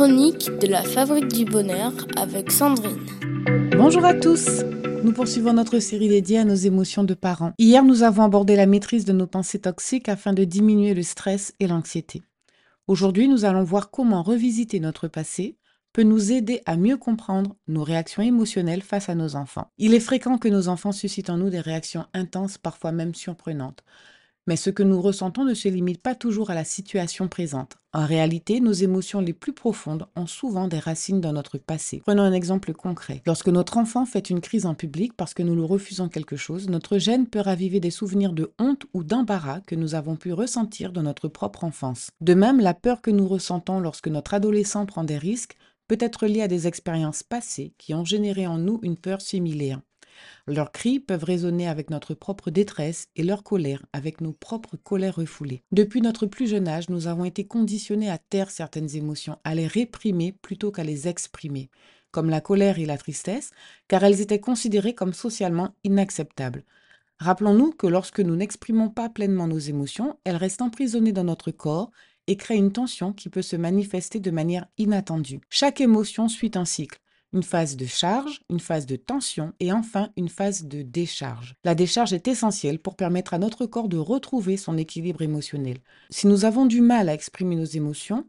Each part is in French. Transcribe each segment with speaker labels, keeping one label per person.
Speaker 1: chroniques de la Fabrique du Bonheur avec Sandrine.
Speaker 2: Bonjour à tous nous poursuivons notre série dédiée à nos émotions de parents. Hier, nous avons abordé la maîtrise de nos pensées toxiques afin de diminuer le stress et l'anxiété. Aujourd'hui, nous allons voir comment revisiter notre passé peut nous aider à mieux comprendre nos réactions émotionnelles face à nos enfants. Il est fréquent que nos enfants suscitent en nous des réactions intenses, parfois même surprenantes. Mais ce que nous ressentons ne se limite pas toujours à la situation présente. En réalité, nos émotions les plus profondes ont souvent des racines dans notre passé. Prenons un exemple concret. Lorsque notre enfant fait une crise en public parce que nous lui refusons quelque chose, notre gêne peut raviver des souvenirs de honte ou d'embarras que nous avons pu ressentir dans notre propre enfance. De même, la peur que nous ressentons lorsque notre adolescent prend des risques peut être liée à des expériences passées qui ont généré en nous une peur similaire. Leurs cris peuvent résonner avec notre propre détresse et leur colère avec nos propres colères refoulées. Depuis notre plus jeune âge, nous avons été conditionnés à taire certaines émotions, à les réprimer plutôt qu'à les exprimer, comme la colère et la tristesse, car elles étaient considérées comme socialement inacceptables. Rappelons-nous que lorsque nous n'exprimons pas pleinement nos émotions, elles restent emprisonnées dans notre corps et créent une tension qui peut se manifester de manière inattendue. Chaque émotion suit un cycle une phase de charge, une phase de tension et enfin une phase de décharge. La décharge est essentielle pour permettre à notre corps de retrouver son équilibre émotionnel. Si nous avons du mal à exprimer nos émotions,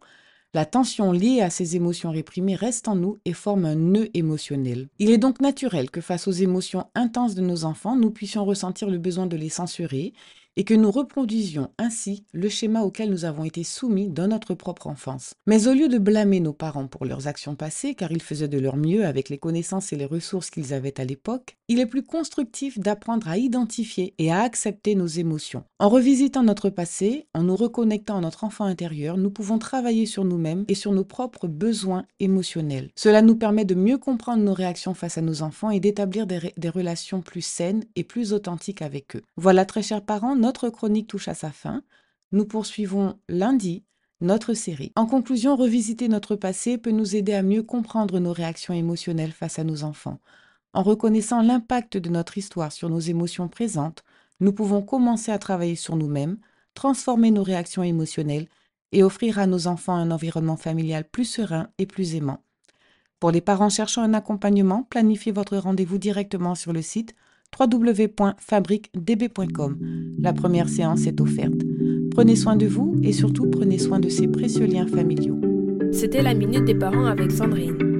Speaker 2: la tension liée à ces émotions réprimées reste en nous et forme un nœud émotionnel. Il est donc naturel que face aux émotions intenses de nos enfants, nous puissions ressentir le besoin de les censurer et que nous reproduisions ainsi le schéma auquel nous avons été soumis dans notre propre enfance. Mais au lieu de blâmer nos parents pour leurs actions passées, car ils faisaient de leur mieux avec les connaissances et les ressources qu'ils avaient à l'époque, il est plus constructif d'apprendre à identifier et à accepter nos émotions. En revisitant notre passé, en nous reconnectant à notre enfant intérieur, nous pouvons travailler sur nous-mêmes et sur nos propres besoins émotionnels. Cela nous permet de mieux comprendre nos réactions face à nos enfants et d'établir des, relations plus saines et plus authentiques avec eux. Voilà, très chers parents, notre chronique touche à sa fin. Nous poursuivons lundi notre série. En conclusion, revisiter notre passé peut nous aider à mieux comprendre nos réactions émotionnelles face à nos enfants. En reconnaissant l'impact de notre histoire sur nos émotions présentes, nous pouvons commencer à travailler sur nous-mêmes, transformer nos réactions émotionnelles et offrir à nos enfants un environnement familial plus serein et plus aimant. Pour les parents cherchant un accompagnement, planifiez votre rendez-vous directement sur le site www.fabriquedb.com. La première séance est offerte. Prenez soin de vous et surtout prenez soin de ces précieux liens familiaux.
Speaker 1: C'était la Minute des Parents avec Sandrine.